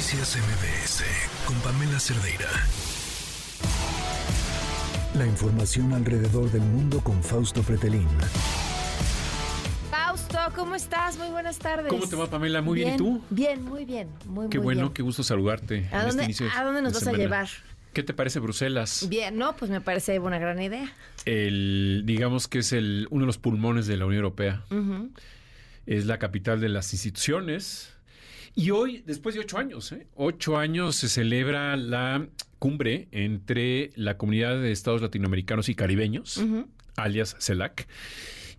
Noticias MBS con Pamela Cerdeira. La información alrededor del mundo con Fausto Pretelín. Fausto, ¿cómo estás? Muy buenas tardes. ¿Cómo te va, Pamela? Muy bien, ¿y tú? Bien, muy bien. Muy, Qué muy bueno, bien. qué gusto saludarte. ¿A en dónde, este inicio ¿A dónde nos vas a llevar? ¿Qué te parece Bruselas? Bien, no, pues me parece una gran idea. El, digamos que es el, uno de los pulmones de la Unión Europea. Es la capital de las instituciones. Y hoy, después de ocho años, ¿eh? ocho años se celebra la cumbre entre la comunidad de estados latinoamericanos y caribeños, alias CELAC,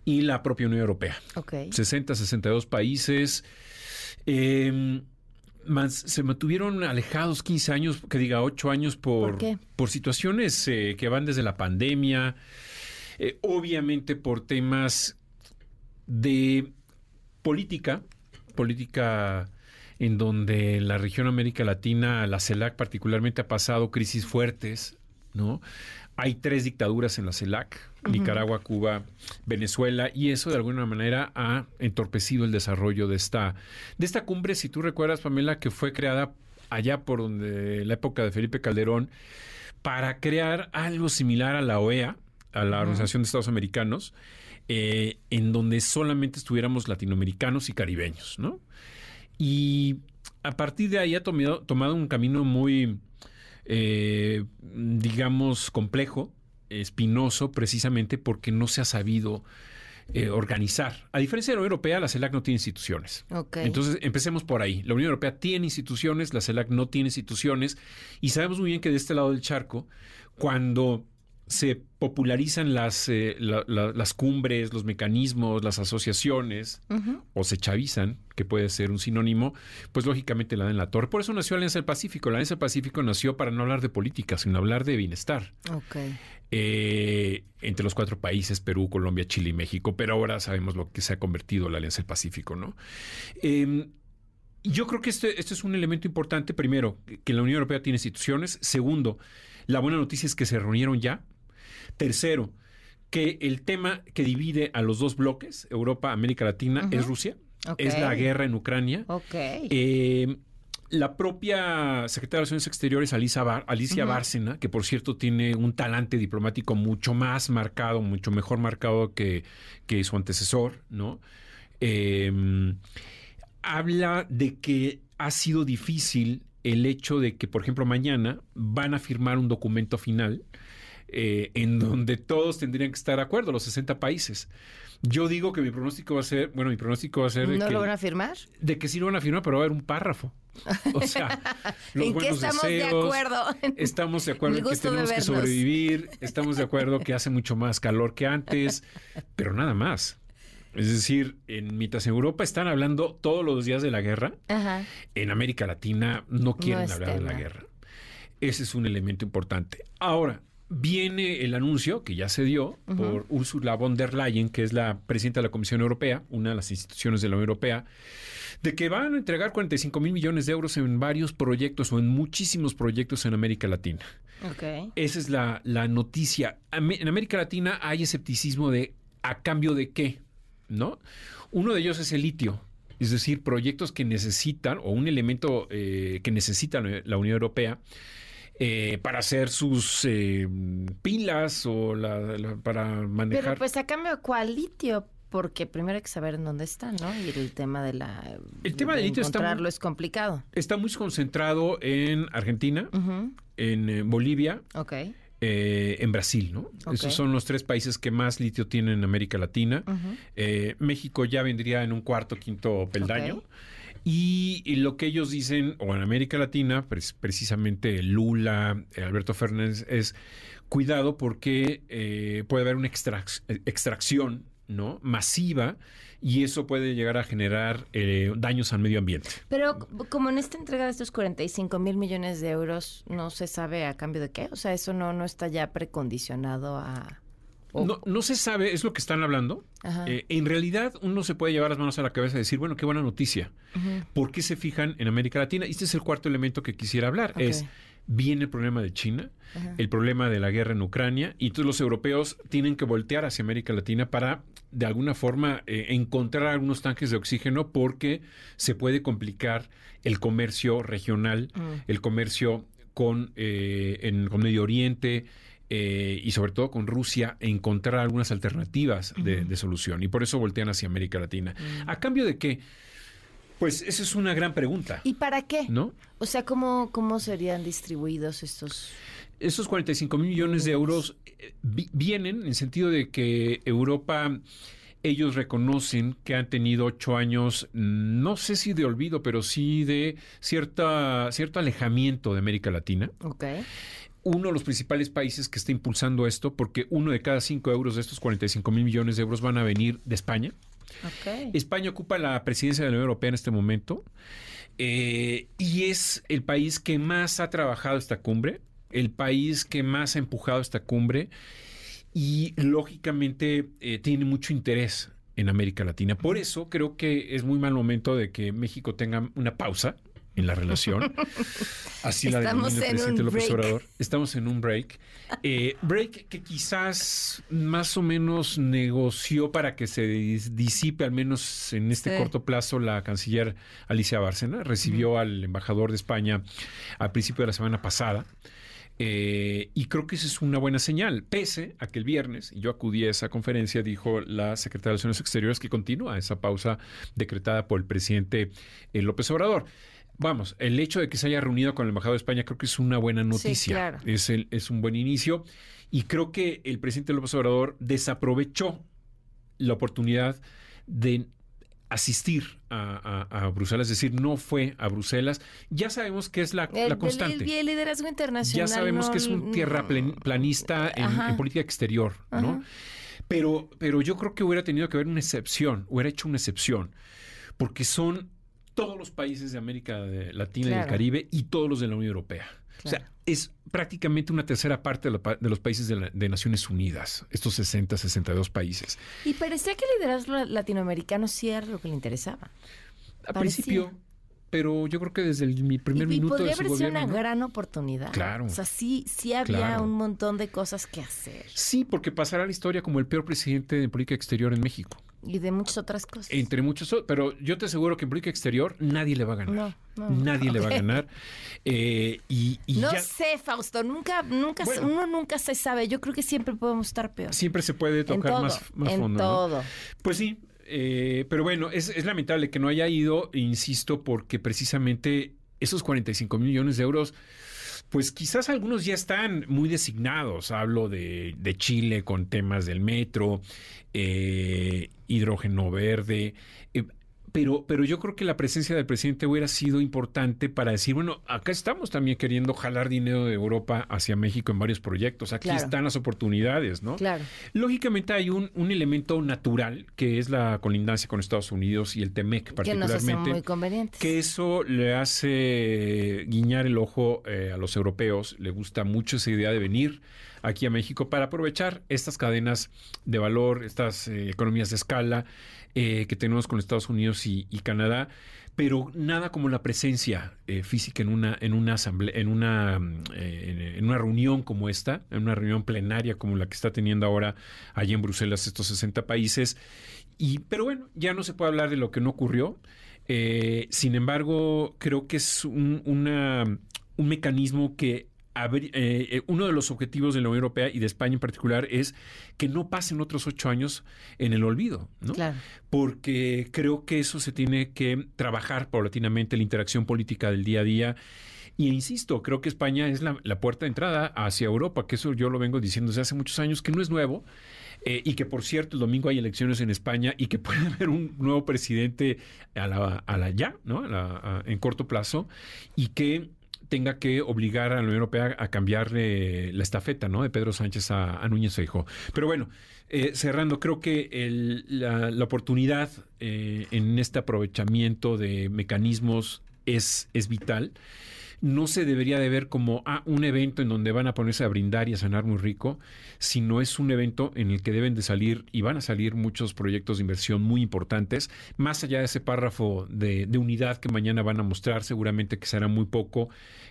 y la propia Unión Europea. Ok. 60, 62 países. Eh, más- se mantuvieron alejados 15 años, que diga 8 años por, por situaciones eh, que van desde la pandemia, eh, obviamente por temas de política, política en donde la región América Latina, la CELAC particularmente, ha pasado crisis fuertes, ¿no? Hay tres dictaduras en la CELAC, Nicaragua, Cuba, Venezuela, y eso de alguna manera ha entorpecido el desarrollo de esta, de esta cumbre, si tú recuerdas, Pamela, que fue creada allá por donde la época de Felipe Calderón, para crear algo similar a la OEA, a la Organización de Estados Americanos, eh, en donde solamente estuviéramos latinoamericanos y caribeños, ¿no? Y a partir de ahí ha tomado, tomado un camino muy, eh, digamos, complejo, espinoso, precisamente porque no se ha sabido eh, organizar. A diferencia de la Unión Europea, la CELAC no tiene instituciones. Entonces, empecemos por ahí. La Unión Europea tiene instituciones, la CELAC no tiene instituciones, y sabemos muy bien que de este lado del charco, cuando se popularizan las, eh, la- la- las cumbres, los mecanismos, las asociaciones, o se chavizan, que puede ser un sinónimo, pues lógicamente la dan la torre. Por eso nació Alianza del Pacífico. La Alianza del Pacífico nació para no hablar de política, sino hablar de bienestar Ok. eh, entre los cuatro países, Perú, Colombia, Chile y México, pero ahora sabemos lo que se ha convertido la Alianza del Pacífico, ¿no? Eh, yo creo que este, este es un elemento importante, primero, que la Unión Europea tiene instituciones, segundo, la buena noticia es que se reunieron ya, tercero, que el tema que divide a los dos bloques, Europa, América Latina, es Rusia, es la guerra en Ucrania. Eh, la propia secretaria de Relaciones Exteriores, Alicia, Bar- Alicia. Bárcena, que por cierto tiene un talante diplomático mucho más marcado, mucho mejor marcado que, que su antecesor, ¿no? Eh, habla de que ha sido difícil el hecho de que, por ejemplo, mañana van a firmar un documento final eh, en donde todos tendrían que estar de acuerdo, los 60 países. Yo digo que mi pronóstico va a ser, bueno, mi pronóstico va a ser ¿No que lo van a firmar? de que sí lo van a firmar, pero va a haber un párrafo. O sea, los ¿En qué estamos de acuerdo? Estamos de acuerdo en que tenemos que sobrevivir, estamos de acuerdo que hace mucho más calor que antes, pero nada más. Es decir, en, mientras en Europa están hablando todos los días de la guerra, Ajá. en América Latina no quieren hablar de la guerra. Ese es un elemento importante. Ahora, viene el anuncio que ya se dio por Ursula von der Leyen, que es la presidenta de la Comisión Europea, una de las instituciones de la Unión Europea, de que van a entregar 45 mil millones de euros en varios proyectos o en muchísimos proyectos en América Latina. Esa es la, la noticia. En América Latina hay escepticismo de a cambio de qué, ¿no? Uno de ellos es el litio, es decir, proyectos que necesitan o un elemento eh, que necesita la Unión Europea eh, para hacer sus eh, pilas o la- la- para manejar. Pero pues a cambio, ¿cuál litio? Porque primero hay que saber en dónde está, ¿no? Y el tema de la... El tema de del litio está muy- encontrarlo es complicado. Está muy concentrado en Argentina, en eh, Bolivia, Ok. eh, en Brasil, ¿no? Esos son los tres países que más litio tienen en América Latina. Eh, México ya vendría en un cuarto, quinto peldaño. Ok. Y, lo que ellos dicen, o en América Latina, pres- precisamente Lula, eh, Alberto Fernández, es cuidado porque eh, puede haber una extrac- extracción ¿no? masiva y eso puede llegar a generar eh, daños al medio ambiente. Pero como en esta entrega de estos 45 mil millones de euros, no se sabe a cambio de qué. O sea, eso no, no está ya precondicionado a... No, no se sabe, es lo que están hablando. Eh, en realidad, uno se puede llevar las manos a la cabeza y decir, bueno, qué buena noticia. ¿Por qué se fijan en América Latina? Y este es el cuarto elemento que quisiera hablar. Es viene el problema de China, el problema de la guerra en Ucrania, y todos los europeos tienen que voltear hacia América Latina para, de alguna forma, eh, encontrar algunos tanques de oxígeno porque se puede complicar el comercio regional, Mm. el comercio con, eh, en, con Medio Oriente. Eh, y sobre todo con Rusia, encontrar algunas alternativas de, de solución. Y por eso voltean hacia América Latina. ¿A cambio de qué? Pues esa es una gran pregunta. ¿Y para qué? ¿No? O sea, ¿cómo, ¿cómo serían distribuidos estos? Esos 45 mil millones de euros eh, vi- vienen en sentido de que Europa, ellos reconocen que han tenido ocho años, no sé si de olvido, pero sí de cierta, cierto alejamiento de América Latina. Ok. Uno de los principales países que está impulsando esto, porque uno de cada cinco euros de estos 45 mil millones de euros van a venir de España. España ocupa la presidencia de la Unión Europea en este momento eh, y es el país que más ha trabajado esta cumbre, el país que más ha empujado esta cumbre y lógicamente eh, tiene mucho interés en América Latina. Por eso creo que es muy mal momento de que México tenga una pausa en la relación. Así la denomina el en presidente López break. Obrador. Estamos en un break. Eh, break que quizás más o menos negoció para que se dis- disipe, al menos en este Sí. corto plazo, la canciller Alicia Bárcena. Recibió al embajador de España al principio de la semana pasada. Eh, y creo que esa es una buena señal, pese a que el viernes, y yo acudí a esa conferencia, dijo la secretaria de Relaciones Exteriores que continúa esa pausa decretada por el presidente eh, López Obrador. Vamos, el hecho de que se haya reunido con el embajador de España creo que es una buena noticia. claro. es, el- es un buen inicio. Y creo que el presidente López Obrador desaprovechó la oportunidad de asistir a, a- a Bruselas, es decir, no fue a Bruselas. Ya sabemos que es la, El, la constante. el- el liderazgo internacional. Ya sabemos no- que es un tierra plen- planista en, política exterior, ¿no? Pero, pero yo creo que hubiera tenido que haber una excepción, hubiera hecho una excepción, porque son todos los países de América de- Latina y del. Caribe y todos los de la Unión Europea. O sea, es prácticamente una tercera parte de, la de los países de, la- de Naciones Unidas, estos 60, 62 países. Y parecía que el liderazgo la- latinoamericano sí era lo que le interesaba. Al Parecía. principio, pero yo creo que desde el, mi primer y, y minuto de podría su haber sido gobierno... una ¿no? gran oportunidad. Claro. O sea, sí, sí había Claro. un montón de cosas que hacer. Sí, porque pasará a la historia como el peor presidente de política exterior en México. Y de muchas otras cosas. Entre muchos, o- pero yo te aseguro que en política exterior nadie le va a ganar. No, no. Nadie le va a ganar. Eh, y y No ya sé, Fausto, nunca, nunca, Bueno. uno nunca se sabe. Yo creo que siempre podemos estar peor. siempre se puede tocar todo, más, más en fondo. ¿no? todo. Pues sí, eh, pero bueno, es, es lamentable que no haya ido, insisto, porque precisamente esos 45 mil millones de euros, pues quizás algunos ya están muy designados. Hablo de, de Chile con temas del metro, eh, hidrógeno verde. eh, pero, pero yo creo que la presencia del presidente hubiera sido importante para decir, bueno, acá estamos también queriendo jalar dinero de Europa hacia México en varios proyectos. Aquí Claro. están las oportunidades, ¿no? Claro. Lógicamente hay un, un elemento natural que es la colindancia con Estados Unidos y el TEMEC Que particularmente. hacen muy convenientes. Que eso le hace guiñar el ojo eh, a los europeos. Le gusta mucho esa idea de venir aquí a México para aprovechar estas cadenas de valor, estas eh, economías de escala eh, que tenemos con Estados Unidos y, Canadá. Pero nada como la presencia eh, física en una, en una asamblea, en una, en, una reunión como esta, en una reunión plenaria como la que está teniendo ahora allí en Bruselas estos 60 países. Y, pero bueno, ya no se puede hablar de lo que no ocurrió. Sin embargo, creo que es un, un mecanismo que eh, eh, uno de los objetivos de la Unión Europea y de España en particular es que no pasen otros ocho años en el olvido, ¿no? Claro. Porque creo que eso se tiene que trabajar paulatinamente, la interacción política del día a día. Y insisto, creo que España es la, la puerta de entrada hacia Europa, que eso yo lo vengo diciendo desde hace muchos años, que no es nuevo. eh, y que por cierto el domingo hay elecciones en España y que puede haber un nuevo presidente a la, a la ya, ¿no? A la- a- en corto plazo y que tenga que obligar a la Unión Europea a cambiarle la estafeta, ¿no? De Pedro Sánchez a, a Núñez Feijóo. Pero bueno, eh, cerrando, creo que el- la, la oportunidad eh, en este aprovechamiento de mecanismos es, es vital. No se debería de ver como ah, un evento en donde van a ponerse a brindar y a sanar muy rico, sino es un evento en el que deben de salir y van a salir muchos proyectos de inversión muy importantes, más allá de ese párrafo de, de unidad que mañana van a mostrar, seguramente que será muy poco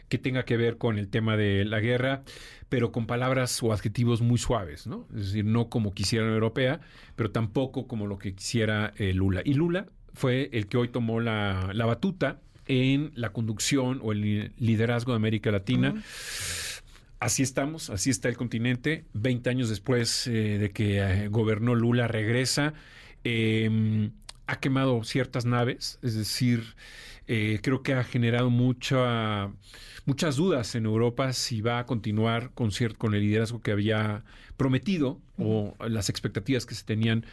que tenga que ver con el tema de la guerra, pero con palabras o adjetivos muy suaves, ¿no? Es decir, no como quisiera la europea, pero tampoco como lo que quisiera eh, Lula. Y Lula fue el que hoy tomó la, la batuta en la conducción o el liderazgo de América Latina. Así estamos, así está el continente. Veinte años después eh, de que eh, gobernó Lula, regresa. Em, ha quemado ciertas naves, es decir, eh, creo que ha generado mucha, muchas dudas en Europa si va a continuar con, con el liderazgo que había prometido o las expectativas que se tenían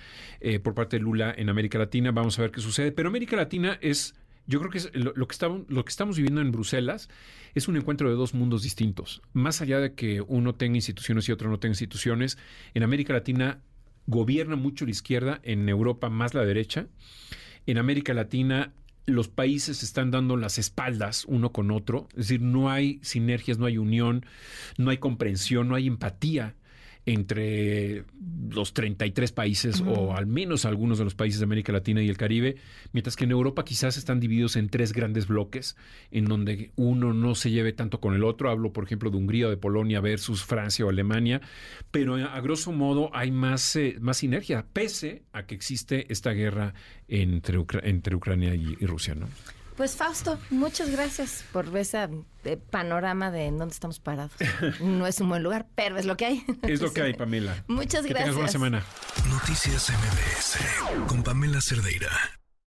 por parte de Lula en América Latina. Vamos a ver qué sucede. Pero América Latina es yo creo que lo, que estamos, lo que estamos viviendo en Bruselas es un encuentro de dos mundos distintos. Más allá de que uno tenga instituciones y otro no tenga instituciones, en América Latina gobierna mucho la izquierda, en Europa más la derecha. En América Latina los países están dando las espaldas uno con otro, es decir, no hay sinergias, no hay unión, no hay comprensión, no hay empatía entre los 33 países o al menos algunos de los países de América Latina y el Caribe, mientras que en Europa quizás están divididos en tres grandes bloques, en donde uno no se lleve tanto con el otro. Hablo, por ejemplo, de Hungría o de Polonia versus Francia o Alemania, pero a grosso modo hay más, eh, más sinergia, pese a que existe esta guerra entre, entre Ucrania y, y Rusia, ¿no? Pues Fausto, muchas gracias por ese eh, panorama de dónde estamos parados. No es un buen lugar, pero es lo que hay. Es lo que hay, Pamela. Muchas que gracias. Tengas buena semana. Noticias MBS con Pamela Cerdeira.